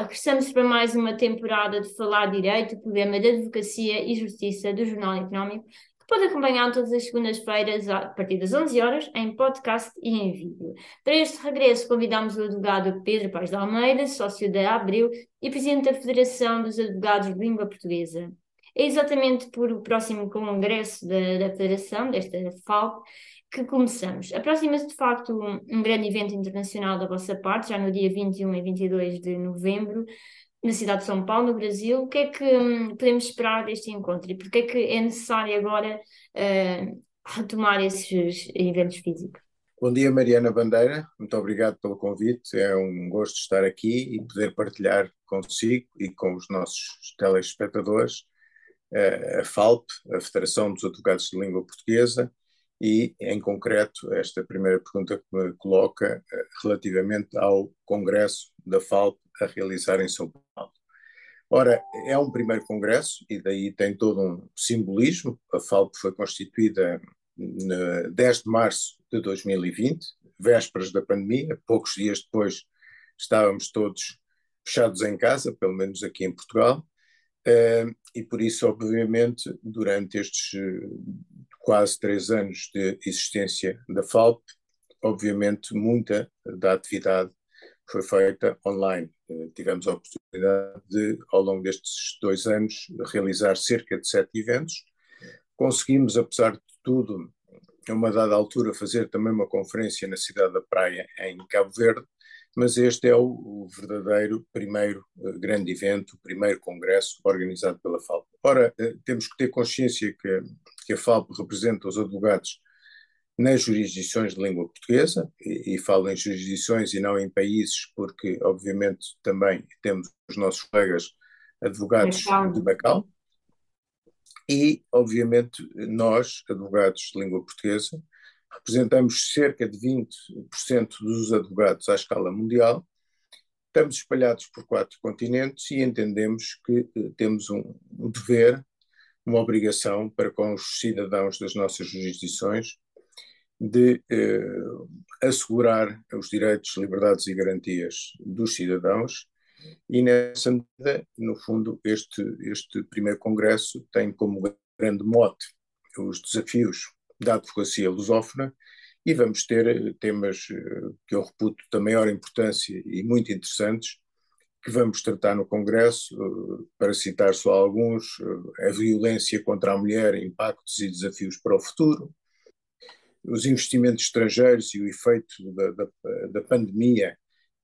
regressamos para mais uma temporada de Falar Direito, o programa de Advocacia e Justiça do Jornal Económico, que pode acompanhar todas as segundas-feiras a partir das 11 horas em podcast e em vídeo. Para este regresso convidamos o advogado Pedro Paz de Almeida, sócio da Abril e presidente da Federação dos Advogados de Língua Portuguesa. É exatamente por o próximo congresso da, da Federação, desta FALP, que começamos. Aproxima-se de facto um, um, grande evento internacional da vossa parte, já no dia 21 e 22 de novembro, na cidade de São Paulo, no Brasil. O que é que um, podemos esperar deste encontro e porque é que é necessário agora uh, retomar esses eventos físicos? Bom dia, Mariana Bandeira. Muito obrigado pelo convite. É um gosto estar aqui e poder partilhar consigo e com os nossos telespectadores uh, a FALP, a Federação dos Advogados de Língua Portuguesa, e, em concreto, esta primeira pergunta que me coloca eh, relativamente ao Congresso da FALP a realizar em São Paulo. Ora, é um primeiro congresso e daí tem todo um simbolismo. A FALP foi constituída no 10 de março de 2020, vésperas da pandemia, poucos dias depois estávamos todos fechados em casa, pelo menos aqui em Portugal, eh, e por isso, obviamente, durante estes quase três anos de existência da FALP, obviamente muita da atividade foi feita online. Eh, tivemos a oportunidade de, ao longo destes dois anos, realizar cerca de sete eventos. Conseguimos, apesar de tudo, a uma dada altura, fazer também uma conferência na cidade da Praia, em Cabo Verde, mas este é o, verdadeiro primeiro uh, grande evento, o primeiro congresso organizado pela FALP. Ora, uh, temos que ter consciência que que a FALP representa os advogados nas jurisdições de língua portuguesa, e, e falo em jurisdições e não em países, porque obviamente também temos os nossos colegas advogados de Macau, e obviamente nós, advogados de língua portuguesa, representamos cerca de 20% dos advogados à escala mundial, estamos espalhados por quatro continentes e entendemos que eh, temos um, um dever uma obrigação para com os cidadãos das nossas jurisdições de eh, assegurar os direitos, liberdades e garantias dos cidadãos. E nessa medida, no fundo, este, este primeiro congresso tem como grande mote os desafios da advocacia lusófona e vamos ter eh, temas eh, que eu reputo da maior importância e muito interessantes, que vamos tratar no Congresso, eh, para citar só alguns, eh, a violência contra a mulher, impactos e desafios para o futuro, os investimentos estrangeiros e o efeito da, da, da pandemia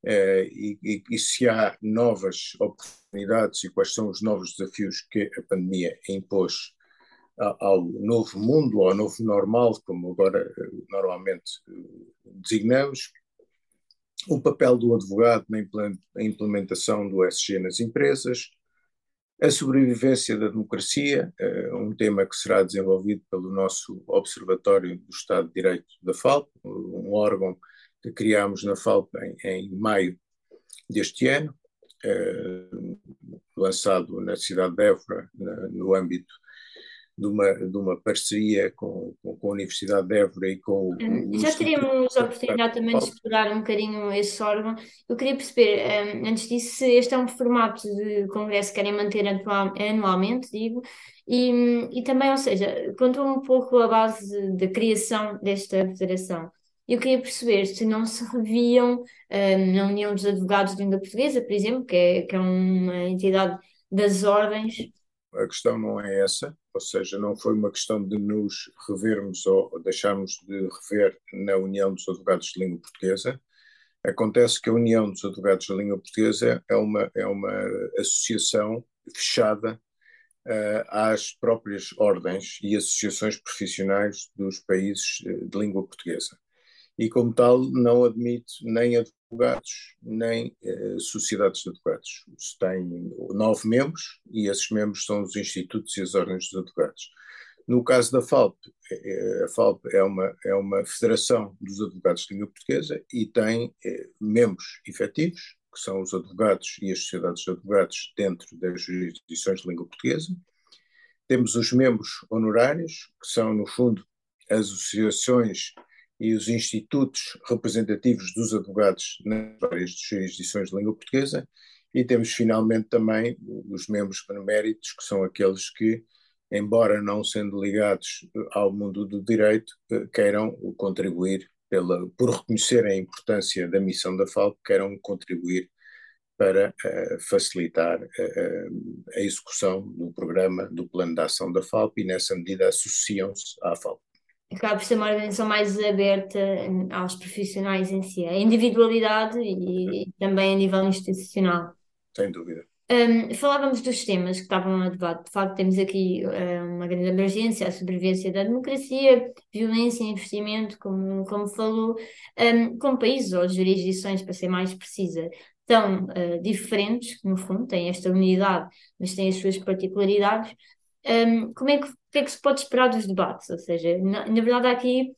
eh, e, e, e, se há novas oportunidades e quais são os novos desafios que a pandemia impôs ao novo mundo, ao novo normal, como agora normalmente designamos, o papel do advogado na implementação do SG nas empresas, a sobrevivência da democracia, eh, um tema que será desenvolvido pelo nosso Observatório do Estado de Direito da FALP, um órgão que criámos na FALP em, em maio deste ano, eh, lançado na cidade de Évora, no âmbito de uma, de uma parceria com, com, com a Universidade de Évora e com o. Já teríamos a oportunidade também de explorar um bocadinho esse órgão. Eu queria perceber, um, antes disso, se este é um formato de congresso que querem manter anualmente, digo, e, e também, ou seja, contou um pouco a base da criação desta federação. Eu queria perceber se não se reviam na União dos Advogados de Língua Portuguesa, por exemplo, que é, que é uma entidade das ordens, a questão não é essa, ou seja, não foi uma questão de nos revermos ou deixarmos de rever na União dos Advogados de Língua Portuguesa. Acontece que a União dos Advogados de Língua Portuguesa é uma, é uma associação fechada uh, às próprias ordens e associações profissionais dos países eh, de língua portuguesa. E, como tal, não admite nem advogados, nem eh, sociedades de advogados. Tem nove membros e esses membros são os institutos e as ordens dos advogados. No caso da FALP, eh, a FALP é uma, é uma federação dos advogados de língua portuguesa e tem eh, membros efetivos, que são os advogados e as sociedades de advogados dentro das jurisdições de língua portuguesa. Temos os membros honorários, que são, no fundo, as associações e os institutos representativos dos advogados nas várias jurisdições de língua portuguesa, E temos finalmente também os membros beneméritos, que são aqueles que, embora não sendo ligados ao mundo do direito, queiram contribuir pela, por reconhecer a importância da missão da FALP, queiram contribuir para uh, facilitar uh, a execução do programa, do plano de ação da FALP e, nessa medida, associam-se à FALP. Acaba por ser uma organização mais aberta aos profissionais em si, a individualidade e, e também a nível institucional. Sem dúvida. Um, falávamos dos temas que estavam a debate. De facto, temos aqui um, uma grande abrangência, a sobrevivência da democracia, violência, investimento, como, como falou, um, com países ou jurisdições, para ser mais precisa, tão uh, diferentes, que no fundo têm esta unidade, mas têm as suas particularidades. Como é que, que é que se pode esperar dos debates? Ou seja, na, na verdade, há aqui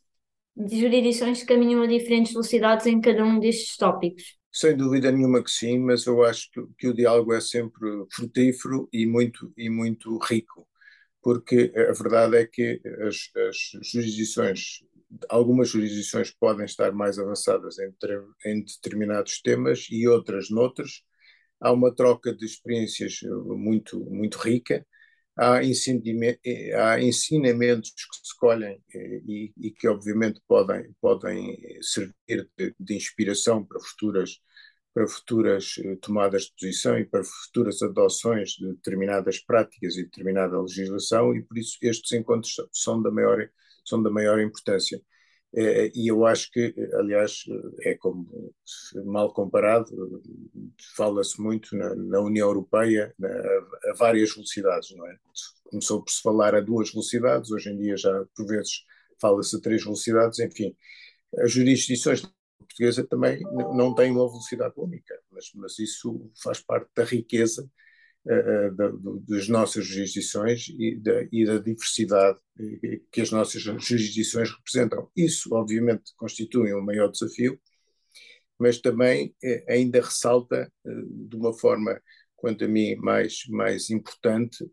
jurisdições que caminham a diferentes velocidades em cada um destes tópicos. Sem dúvida nenhuma que sim, mas eu acho que, que, o diálogo é sempre frutífero e muito, e muito rico, porque a verdade é que as, as jurisdições, algumas jurisdições podem estar mais avançadas em, em determinados temas e outras noutros. Há uma troca de experiências muito, muito rica há, ensinamentos que se colhem eh, e, e, que obviamente podem, podem servir de, de, inspiração para futuras, para futuras eh, tomadas de posição e para futuras adoções de determinadas práticas e determinada legislação e por isso estes encontros são da maior, são da maior importância. Eh, e eu acho que, aliás, é como mal comparado, fala-se muito na, na, União Europeia na, a várias velocidades, não é? Começou por se falar a duas velocidades, hoje em dia já por vezes fala-se a três velocidades, enfim. As jurisdições portuguesas também não têm uma velocidade única, mas, mas isso faz parte da riqueza das nossas jurisdições e da, e da diversidade que as nossas jurisdições representam. Isso, obviamente, constitui um maior desafio, mas também ainda ressalta de uma forma, quanto a mim, mais, mais importante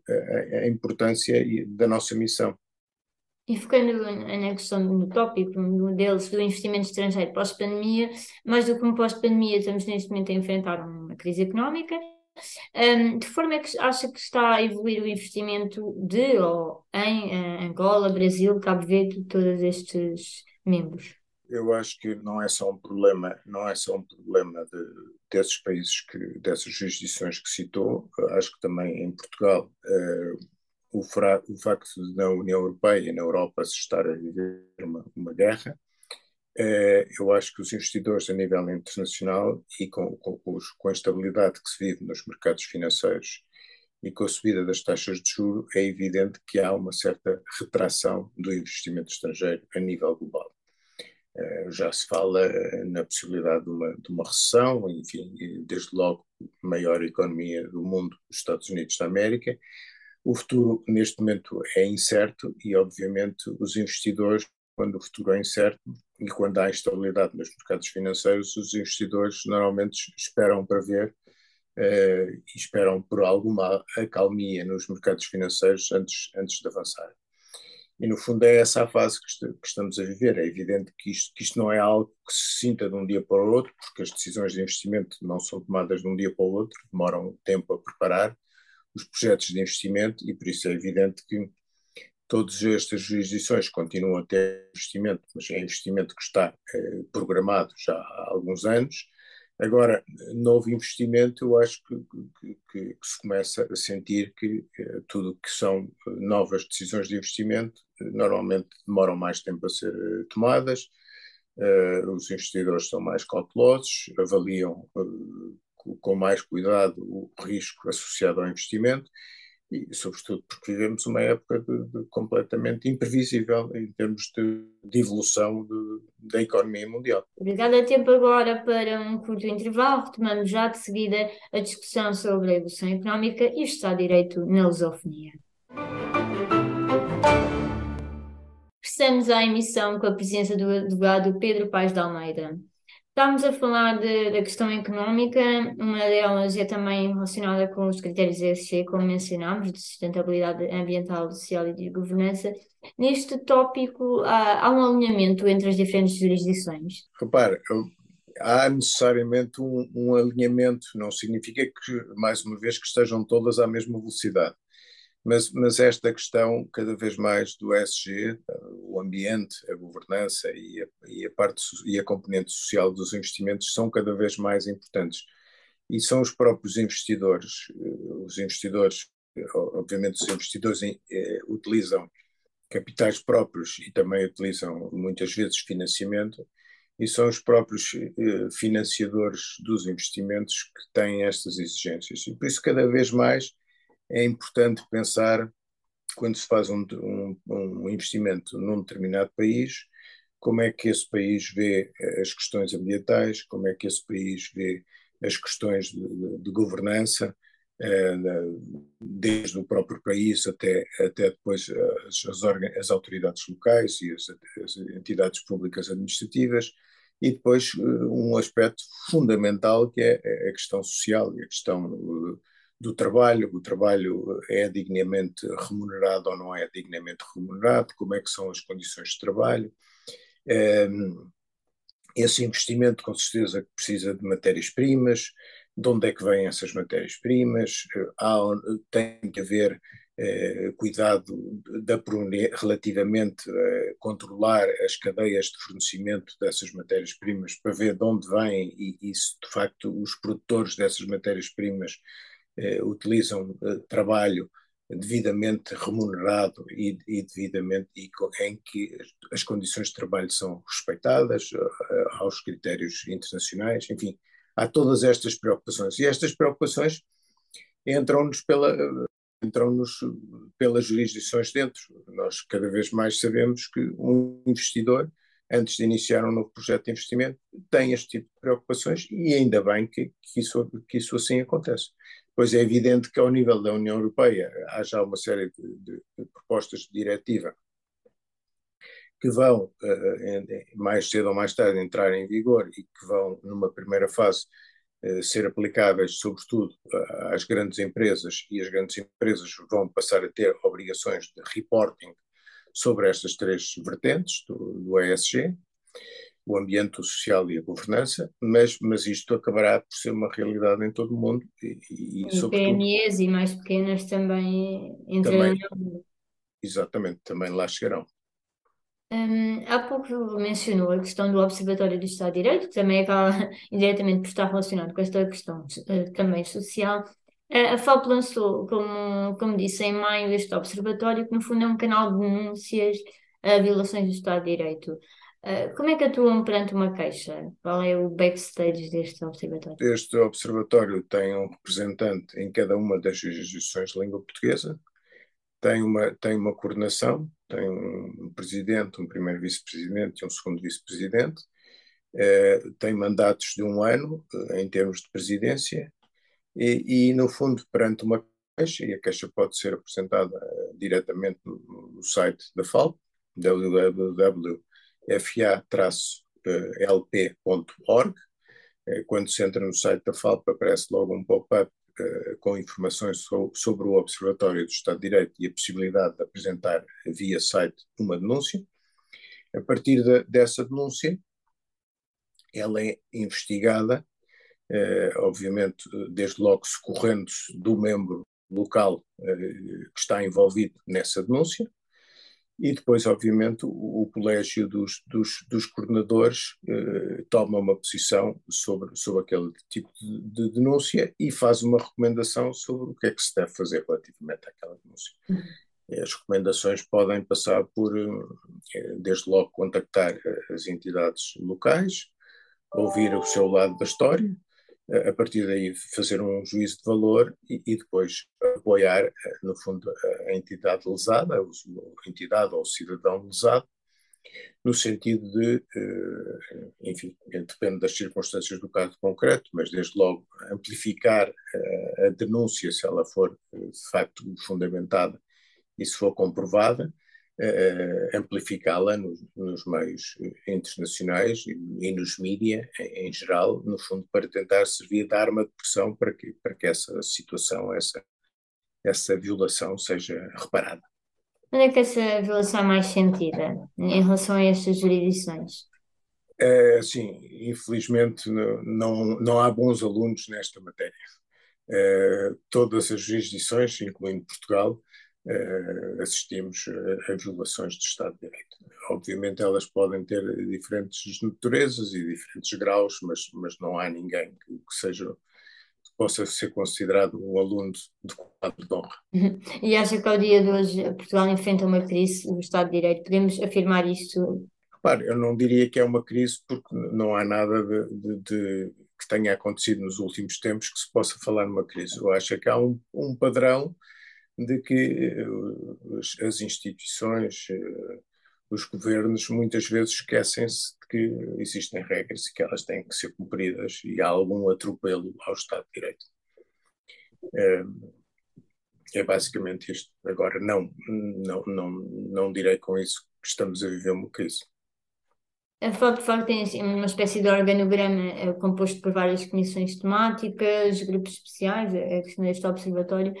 a, importância da nossa missão. E focando na questão do tópico deles, do investimento estrangeiro pós-pandemia, mais do que um pós-pandemia, estamos neste momento a enfrentar uma crise económica um, de forma é que acha que está a evoluir o investimento de ou em uh, Angola, Brasil, Cabo Verde, todos estes membros? Eu acho que não é só um problema, não é só um problema de, desses países que, dessas jurisdições que citou. Acho que também em Portugal uh, o, o, facto de na União Europeia e na Europa se estar a viver uma, uma guerra eu acho que os investidores a nível internacional e com, com, com, a estabilidade que se vive nos mercados financeiros e com a subida das taxas de juro, é evidente que há uma certa retração do investimento estrangeiro a nível global. Eh, já se fala eh, na possibilidade de uma, de uma recessão, enfim, desde logo maior economia do mundo, os Estados Unidos da América. O futuro, neste momento, é incerto e, obviamente, os investidores quando o futuro é incerto e quando há instabilidade nos mercados financeiros, os investidores normalmente esperam para ver uh, e esperam por alguma acalmia nos mercados financeiros antes, antes de avançar. E, no fundo, é essa a fase que, que estamos a viver. É evidente que isto, que isto não é algo que se sinta de um dia para o outro, porque as decisões de investimento não são tomadas de um dia para o outro, demoram tempo a preparar os projetos de investimento e, por isso, é evidente que Todas estas jurisdições continuam a ter investimento, mas é investimento que está eh, programado já há alguns anos. Agora, novo investimento, eu acho que, que, que, se começa a sentir que eh, tudo que são eh, novas decisões de investimento eh, normalmente demoram mais tempo a ser eh, tomadas, os investidores são mais cautelosos, avaliam com mais cuidado o risco associado ao investimento e sobretudo porque vivemos uma época de, de completamente imprevisível em termos de, de evolução da economia mundial. Obrigada. Tempo agora para um curto intervalo. Retomamos já de seguida a discussão sobre a evolução económica e o Estado de Direito na lusofonia. Estamos à emissão com a presença do advogado Pedro Paz de Almeida. Estamos a falar de, da questão económica, uma delas é também relacionada com os critérios ESG, como mencionámos, de sustentabilidade ambiental, social e de governança. Neste tópico, há, há um alinhamento entre as diferentes jurisdições? Repare, há necessariamente um, um, alinhamento, não significa que, mais uma vez, que estejam todas à mesma velocidade. Mas, mas esta questão, cada vez mais, do ESG, o ambiente, a governança e a, e a parte e a componente social dos investimentos são cada vez mais importantes. E são os próprios investidores, eh, os investidores, obviamente, os investidores eh, utilizam capitais próprios e também utilizam muitas vezes financiamento, e são os próprios eh, financiadores dos investimentos que têm estas exigências. E por isso, cada vez mais, é importante pensar, quando se faz um, um, um investimento num determinado país, como é que esse país vê eh, as questões ambientais, como é que esse país vê as questões de, de, governança, eh, desde o próprio país até, até depois as, as, as autoridades locais e as, as, entidades públicas administrativas, e depois eh, um aspecto fundamental que é, é a questão social e a questão do trabalho, o trabalho é dignamente remunerado ou não é dignamente remunerado, como é que são as condições de trabalho. Ehm, esse investimento, com certeza, precisa de matérias-primas, de onde é que vêm essas matérias-primas, tem que haver eh, cuidado da, relativamente a controlar as cadeias de fornecimento dessas matérias-primas para ver de onde vêm e, e se de facto os produtores dessas matérias-primas eh, utilizam eh, trabalho devidamente remunerado e, e devidamente e em que as condições de trabalho são respeitadas eh, aos critérios internacionais, enfim, há todas estas preocupações e estas preocupações entram-nos pela entram-nos pelas jurisdições dentro. Nós cada vez mais sabemos que um investidor, antes de iniciar um novo projeto de investimento, tem este tipo de preocupações e ainda bem que, que, isso, que isso assim acontece. Pois é evidente que ao nível da União Europeia há já uma série de, de, de propostas de diretiva que vão, uh, mais cedo ou mais tarde, entrar em vigor e que vão, numa primeira fase, uh, ser aplicáveis, sobretudo, uh, às grandes empresas, e as grandes empresas vão passar a ter obrigações de reporting sobre estas três vertentes do, do ESG o ambiente, o social e a governança, mas, mas isto acabará por ser uma realidade em todo o mundo. E, e, e PMEs e mais pequenas também entrarão. Também, exatamente, também lá chegarão. Um, há pouco mencionou a questão do Observatório do Estado de Direito, que também acaba indiretamente por estar relacionado com esta questão uh, também social. Uh, a FAP lançou, como, como disse, em maio este observatório, que no fundo é um canal de denúncias a violações do Estado de Direito. Uh, como é que atuam perante uma queixa? Qual é o backstage deste observatório? Este observatório tem um representante em cada uma das jurisdições de língua portuguesa, tem uma, tem uma coordenação, tem um presidente, um primeiro vice-presidente e um segundo vice-presidente, uh, tem mandatos de um ano uh, em termos de presidência e, e, no fundo, perante uma queixa, e a queixa pode ser apresentada diretamente no, no site da FAL, www fa-lp.org. Eh, quando se entra no site da FALP, aparece logo um pop-up eh, com informações sobre o Observatório do Estado de Direito e a possibilidade de apresentar via site uma denúncia. A partir de, dessa denúncia, ela é investigada, eh, obviamente, desde logo socorrendo-se do membro local que está envolvido nessa denúncia, e depois, obviamente, o, o colégio dos, dos, dos coordenadores eh, toma uma posição sobre, sobre aquele tipo de, de, denúncia e faz uma recomendação sobre o que é que se deve fazer relativamente àquela denúncia. Uhum. As recomendações podem passar por, eh, desde logo, contactar eh, as entidades locais, ouvir o seu lado da história, a partir daí fazer um juízo de valor e, e, depois apoiar, eh, no fundo, a entidade lesada, a entidade ou o cidadão lesado, no sentido de, eh, enfim, depende das circunstâncias do caso concreto, mas desde logo amplificar eh, a denúncia se ela for de facto fundamentada e se for comprovada, uh, amplificá-la nos, nos, meios internacionais e, e nos mídias em, em, geral, no fundo, para tentar servir de arma de pressão para que, para que essa situação, essa, essa violação seja reparada. Onde é que essa violação é mais sentida em relação a estas jurisdições? É, sim, infelizmente não, não há bons alunos nesta matéria. É, todas as jurisdições, incluindo Portugal, é, assistimos a, a, violações do Estado de Direito. Obviamente elas podem ter diferentes naturezas e diferentes graus, mas, mas não há ninguém que, que seja possa ser considerado um aluno de quadro de honra. E acha que ao dia de hoje Portugal enfrenta uma crise do Estado de Direito? Podemos afirmar isto Claro, eu não diria que é uma crise porque não há nada de, de, de, que tenha acontecido nos últimos tempos que se possa falar numa crise. Eu acho que há um, um padrão de que uh, as instituições, uh, os governos, muitas vezes esquecem-se de que existem regras e que elas têm que ser cumpridas e há algum atropelo ao Estado de Direito. Uh, é basicamente isto. Agora, não, não, não, não direi com isso que estamos a viver uma crise. A facto, tem assim, uma espécie de organograma é, composto por várias comissões temáticas, grupos especiais, é, a questão deste observatório.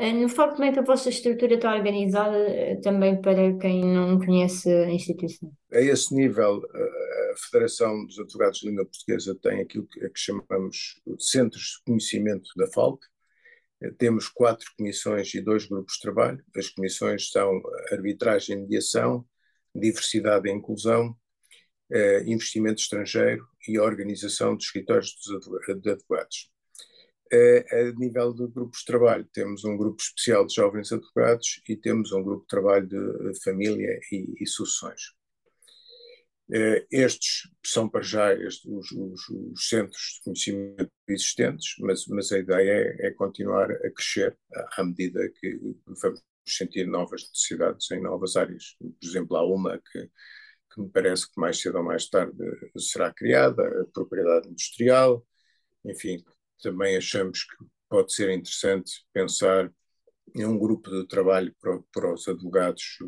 Eh, no facto, como é que a vossa estrutura está organizada, eh, também para quem não conhece a instituição? A esse nível, a Federação dos Advogados de Língua Portuguesa tem aquilo que, que chamamos Centros de Conhecimento da FALC. Temos quatro comissões e dois grupos de trabalho. As comissões são Arbitragem e Mediação, Diversidade e Inclusão, eh, investimento estrangeiro e organização de escritórios de advogados. A nível de grupos de trabalho, temos um grupo especial de jovens advogados e temos um grupo de trabalho de família e, e sucessões. Eh, estes são para já estes, os, os, os, centros de conhecimento existentes, mas, mas a ideia é, é, continuar a crescer à medida que vamos sentir novas necessidades em novas áreas. Por exemplo, há uma que que me parece que mais cedo ou mais tarde será criada, a propriedade industrial, enfim, também achamos que pode ser interessante pensar em um grupo de trabalho para, para os advogados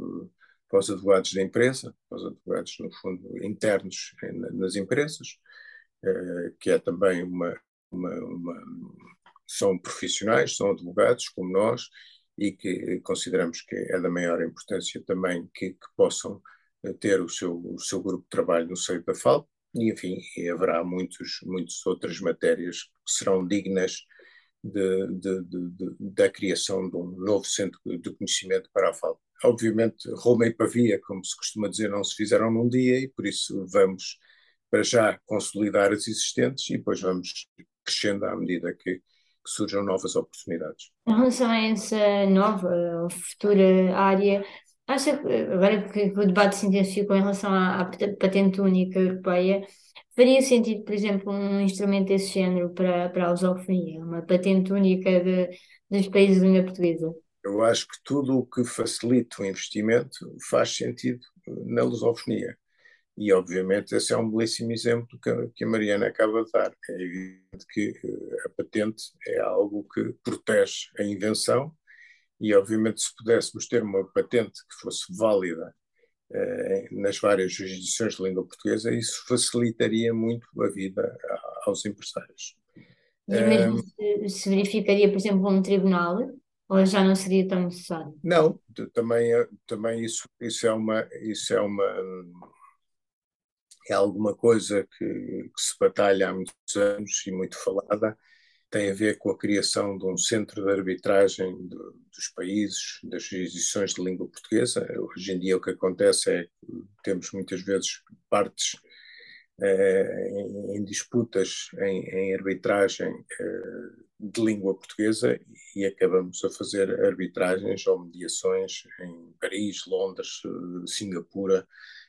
para os advogados da empresa, para os advogados, no fundo, internos nas empresas, eh, que é também uma, uma, uma, são profissionais, são advogados como nós, e que consideramos que é da maior importância também que, que possam ter o seu, o seu grupo de trabalho no seio da FAL, e enfim, haverá muitos, muitas outras matérias serão dignas de, de, de, da criação de um novo centro de conhecimento para a FAL. Obviamente, Roma e Pavia, como se costuma dizer, não se fizeram num dia e por isso vamos para já consolidar as existentes e depois vamos crescendo à medida que, que surjam novas oportunidades. Em relação a essa nova ou futura área, Acha que, agora que o debate se intensificou em relação à, à patente única europeia, faria sentido, por exemplo, um instrumento desse género para, para a lusofonia, uma patente única de, dos países de língua portuguesa? Eu acho que tudo o que facilita o investimento faz sentido na lusofonia. E, obviamente, esse é um belíssimo exemplo que, que a Mariana acaba de dar. É evidente que eh, a patente é algo que protege a invenção e obviamente se pudéssemos ter uma patente que fosse válida eh, nas várias jurisdições de língua portuguesa, isso facilitaria muito a vida aos empresários. E mesmo um, se, se verificaria, por exemplo, um tribunal, ou já não seria tão necessário? Não, também, é, também isso, isso é uma isso é uma é alguma coisa que, que se batalha há muitos anos e muito falada tem a ver com a criação de um centro de arbitragem dos países, das jurisdições de língua portuguesa. Hoje em dia o que acontece é que temos muitas vezes partes eh, em, em, disputas em, em arbitragem eh, de língua portuguesa e acabamos a fazer arbitragens ou mediações em Paris, Londres, eh, Singapura.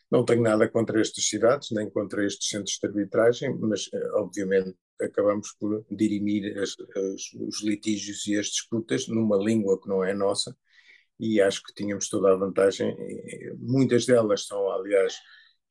Não tenho nada contra estas cidades, nem contra estes centros de arbitragem, mas obviamente acabamos por dirimir as, as, os litígios e as disputas numa língua que não é nossa e acho que tínhamos toda a vantagem. Muitas delas são, aliás,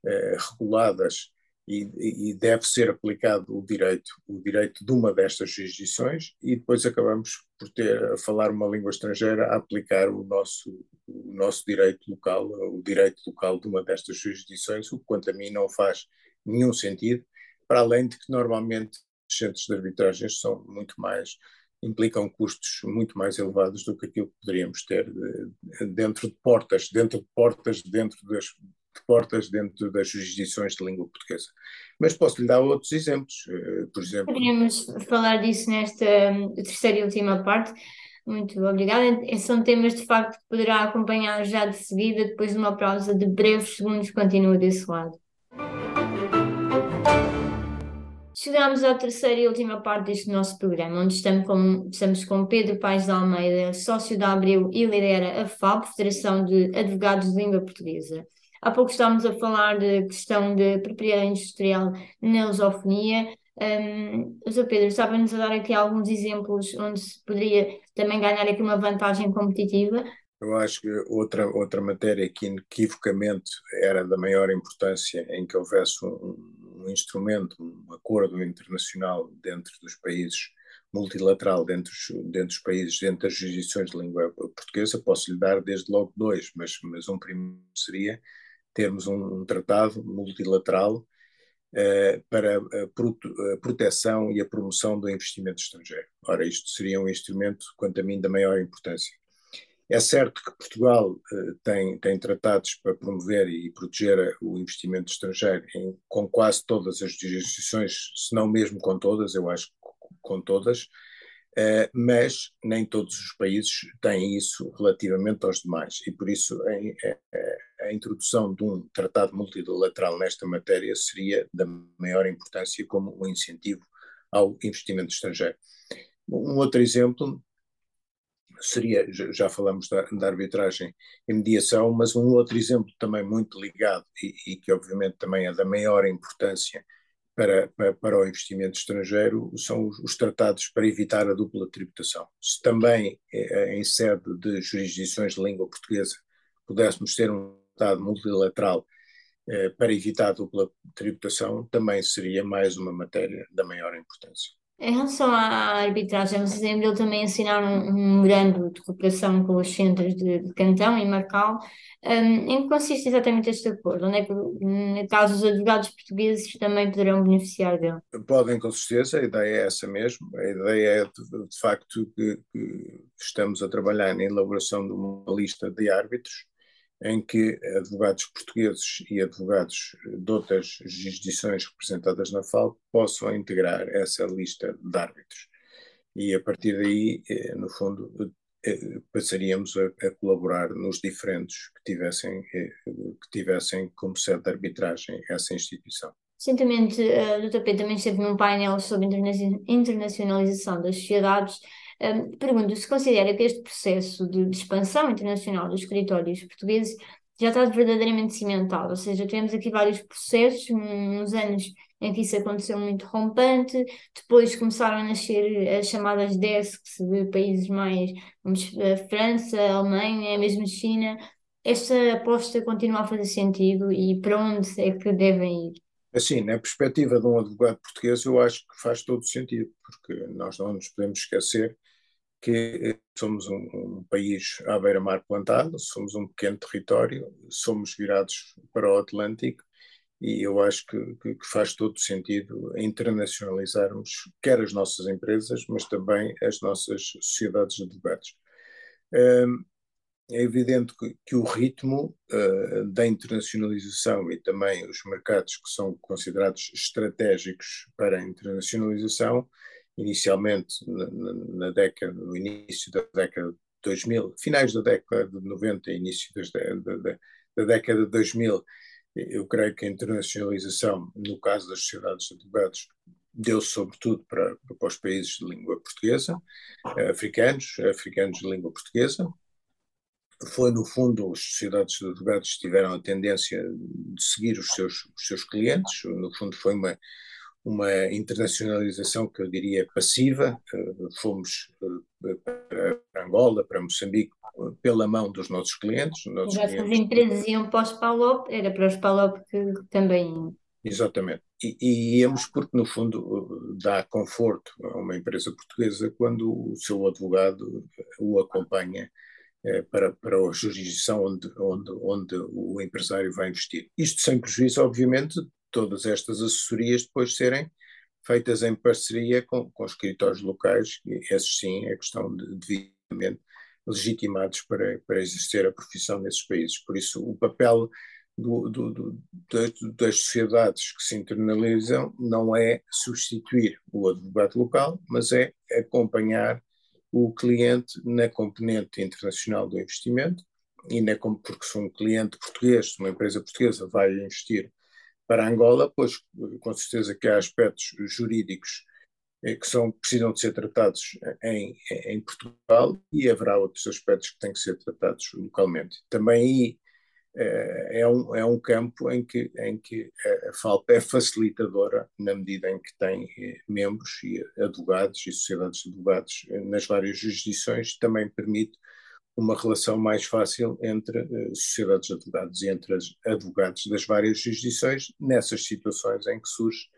eh, reguladas e, e, deve ser aplicado o direito, o direito de uma destas jurisdições e depois acabamos por ter a falar uma língua estrangeira a aplicar o nosso, o nosso direito local, o direito local de uma destas jurisdições, o que quanto a mim não faz nenhum sentido, para além de que normalmente centros de arbitragem são muito mais implicam custos muito mais elevados do que aquilo que poderíamos ter dentro de portas, dentro de portas, dentro das, de portas dentro das jurisdições de língua portuguesa. Mas posso lhe dar outros exemplos, uh, por exemplo. Poderíamos falar disso nesta um, terceira e última parte. Muito obrigada. São temas de facto que poderá acompanhar já de seguida, depois de uma pausa de breves segundos, continua desse lado. Chegamos à terceira e última parte deste nosso programa, onde estamos com, estamos com Pedro Paes de Almeida, sócio da Abril e lidera a FAB, Federação de Advogados de Língua Portuguesa. Há pouco estávamos a falar da questão de propriedade industrial na lusofonia. Um, o. Pedro, estava-nos a dar aqui alguns exemplos onde se poderia também ganhar aqui uma vantagem competitiva. Eu acho que outra, outra matéria que inequivocamente era da maior importância em que houvesse um instrumento, um acordo internacional dentro dos países, multilateral dentro, dentro dos países, dentro das jurisdições de língua portuguesa, posso lhe dar desde logo dois, mas, mas um primeiro seria termos um, um tratado multilateral uh, para a, a, proteção e a promoção do investimento estrangeiro. Ora, isto seria um instrumento, quanto a mim, da maior importância. É certo que Portugal uh, tem, tem tratados para promover e proteger o investimento estrangeiro em, com quase todas as jurisdições, se não mesmo com todas, eu acho que com todas, uh, mas nem todos os países têm isso relativamente aos demais. E por isso a, a, a introdução de um tratado multilateral nesta matéria seria da maior importância como um incentivo ao investimento estrangeiro. Um outro exemplo seria, já falamos da, da, arbitragem e mediação, mas um outro exemplo também muito ligado e, e que obviamente também é da maior importância para, para, para o investimento estrangeiro são os, os, tratados para evitar a dupla tributação. Se também eh, em sede de jurisdições de língua portuguesa pudéssemos ter um tratado multilateral eh, para evitar a dupla tributação, também seria mais uma matéria da maior importância. Em relação à arbitragem, vocês lembram também assinar um, um memorando de cooperação com os centros de, de Cantão e Marcal. Um, em que consiste exatamente este acordo? Onde é que, no caso, os advogados portugueses também poderão beneficiar dele? Podem, com certeza, a ideia é essa mesmo. A ideia é, de, de facto, que, que estamos a trabalhar na elaboração de uma lista de árbitros em que advogados portugueses e advogados de outras jurisdições representadas na FAL possam integrar essa lista de árbitros. E a partir daí, eh, no fundo, eh, passaríamos a, a colaborar nos diferentes que tivessem, eh, que tivessem como sede de arbitragem essa instituição. Recentemente, o tapete também esteve num painel sobre internacionalização das sociedades um, pergunto se considera que este processo de, de expansão internacional dos escritórios portugueses já está verdadeiramente cimentado, ou seja, tivemos aqui vários processos, uns anos em que isso aconteceu muito rompante, depois começaram a nascer as chamadas desks de países mais, como a França, a Alemanha, mesmo China. Esta aposta continua a fazer sentido e para onde é que devem ir? Assim, na perspectiva de um advogado português, eu acho que faz todo sentido, porque nós não nos podemos esquecer que somos um, um país à beira-mar plantado, somos um pequeno território, somos virados para o Atlântico e eu acho que, que, que, faz todo sentido internacionalizarmos quer as nossas empresas, mas também as nossas sociedades de. Um, é evidente que, que o ritmo uh, da internacionalização e também os mercados que são considerados estratégicos para a internacionalização inicialmente na, na, década, no início da década de 2000, finais da década de 90, início das, da, da, da década de 2000, eu creio que a internacionalização, no caso das sociedades de advogados, deu-se sobretudo para, para os países de língua portuguesa, africanos, africanos de língua portuguesa. Foi, no fundo, as sociedades de advogados tiveram a tendência de seguir os seus, os seus clientes, no fundo foi uma, uma internacionalização que eu diria passiva. Fomos eh, para Angola, para Moçambique, pela mão dos nossos clientes. Nossos Já clientes. as empresas iam para os PALOP, era para os PALOP que também. Exatamente. E, e íamos porque, no fundo, dá conforto a uma empresa portuguesa quando o seu advogado o acompanha eh, para, para a jurisdição onde, onde, onde o empresário vai investir. Isto sem prejuízo, obviamente, todas estas assessorias depois serem feitas em parceria com, com escritórios locais, esses sim é questão de devidamente legitimados para, para exercer a profissão nesses países. Por isso, o papel do, do, do, das, sociedades que se internalizam não é substituir o advogado local, mas é acompanhar o cliente na componente internacional do investimento e na, porque se um cliente português, uma empresa portuguesa vai investir para Angola, pois com certeza que há aspectos jurídicos eh, que são, precisam de ser tratados em, em Portugal e haverá outros aspectos que têm que ser tratados localmente. Também aí é, um, é um campo em que, em que a FALP é facilitadora na medida em que tem eh, membros e advogados e sociedades de advogados eh, nas várias jurisdições, também permite uma relação mais fácil entre uh, sociedades de advogados e entre os advogados das várias jurisdições nessas situações em que surge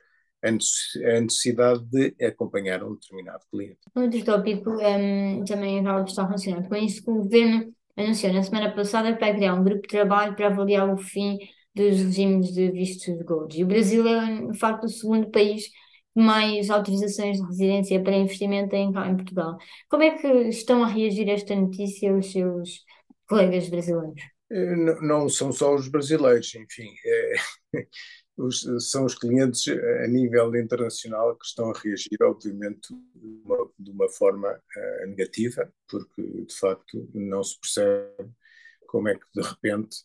a necessidade de acompanhar um determinado cliente. Outro tópico um, ehm, também está relacionado com isso, que o governo anunciou na semana passada vai criar um grupo de trabalho para avaliar o fim dos regimes de vistos de gold. E o Brasil é, de facto, o segundo país mais autorizações de residência para investimento cá em Portugal. Como é que estão a reagir a esta notícia os seus colegas brasileiros? Eh, não, não são só os brasileiros, enfim. É, os, são os clientes a nível internacional que estão a reagir, obviamente, de uma, de uma forma uh, negativa, porque de facto não se percebe como é que de repente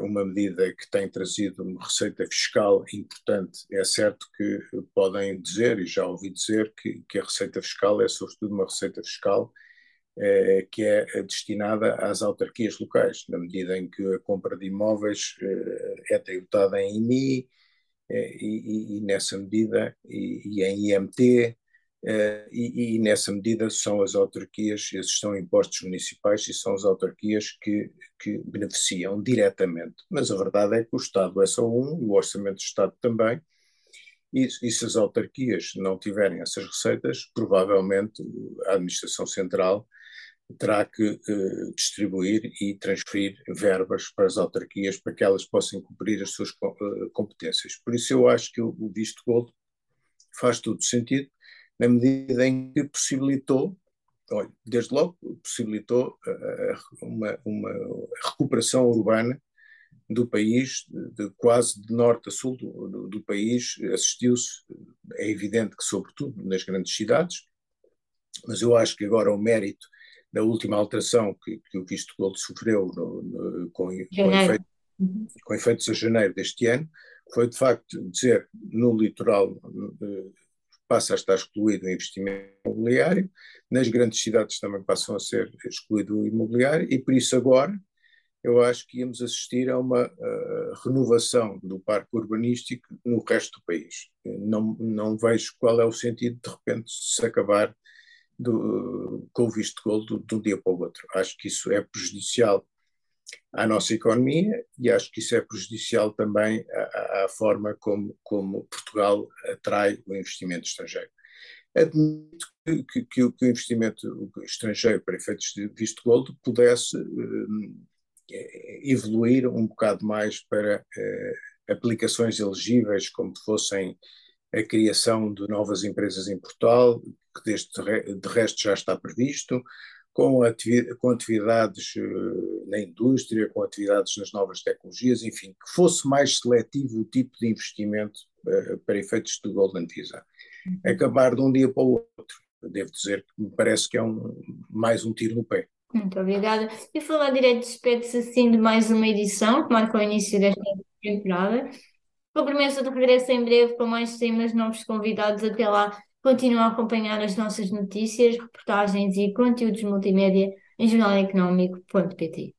uma medida que tem trazido uma receita fiscal importante. É certo que podem dizer, e já ouvi dizer, que, que a receita fiscal é sobretudo uma receita fiscal eh, que é destinada às autarquias locais, na medida em que a compra de imóveis eh, é tributada em IMI eh, e, e, nessa medida, e, e em IMT, e, e, nessa medida são as autarquias, esses são impostos municipais e são as autarquias que, que beneficiam diretamente. Mas a verdade é que o Estado é só um, o Orçamento do Estado também, e, e, se as autarquias não tiverem essas receitas, provavelmente a Administração Central terá que eh, distribuir e transferir verbas para as autarquias para que elas possam cumprir as suas eh, competências. Por isso eu acho que o visto gold faz todo sentido na medida em que possibilitou, olha, desde logo possibilitou uh, uma, uma recuperação urbana do país, de, quase de norte a sul do, do, do país, assistiu-se, é evidente que sobretudo nas grandes cidades, mas eu acho que agora o mérito da última alteração que, que o visto gold sofreu no, no, com, com, efeito, uhum. com, efeitos a janeiro deste ano, foi de facto dizer no litoral uh, passa a estar excluído o investimento imobiliário, nas grandes cidades também passam a ser excluído o imobiliário, e por isso agora eu acho que íamos assistir a uma uh, renovação do parque urbanístico no resto do país. Não, não vejo qual é o sentido de repente se acabar do, com o visto gold de um dia para o outro. Acho que isso é prejudicial à nossa economia e acho que isso é prejudicial também à, à forma como, como, Portugal atrai o investimento estrangeiro. Admito que, que, que, o, investimento estrangeiro para efeitos de visto gold pudesse eh, evoluir um bocado mais para eh, aplicações elegíveis, como fossem a criação de novas empresas em Portugal, que desde de resto já está previsto, com, atividades, com atividades uh, na indústria, com atividades nas novas tecnologias, enfim, que fosse mais seletivo o tipo de investimento uh, para efeitos de Golden Visa. Uhum. Acabar de um dia para o outro, devo dizer que me parece que é um, mais um tiro no pé. Muito obrigada. E falar direito, despede-se assim de mais uma edição que marca o início desta temporada. Com a promessa de regresso em breve com mais temas, novos convidados. Até lá, continua a acompanhar as nossas notícias, reportagens e conteúdos multimédia em jornaleconómico.pt.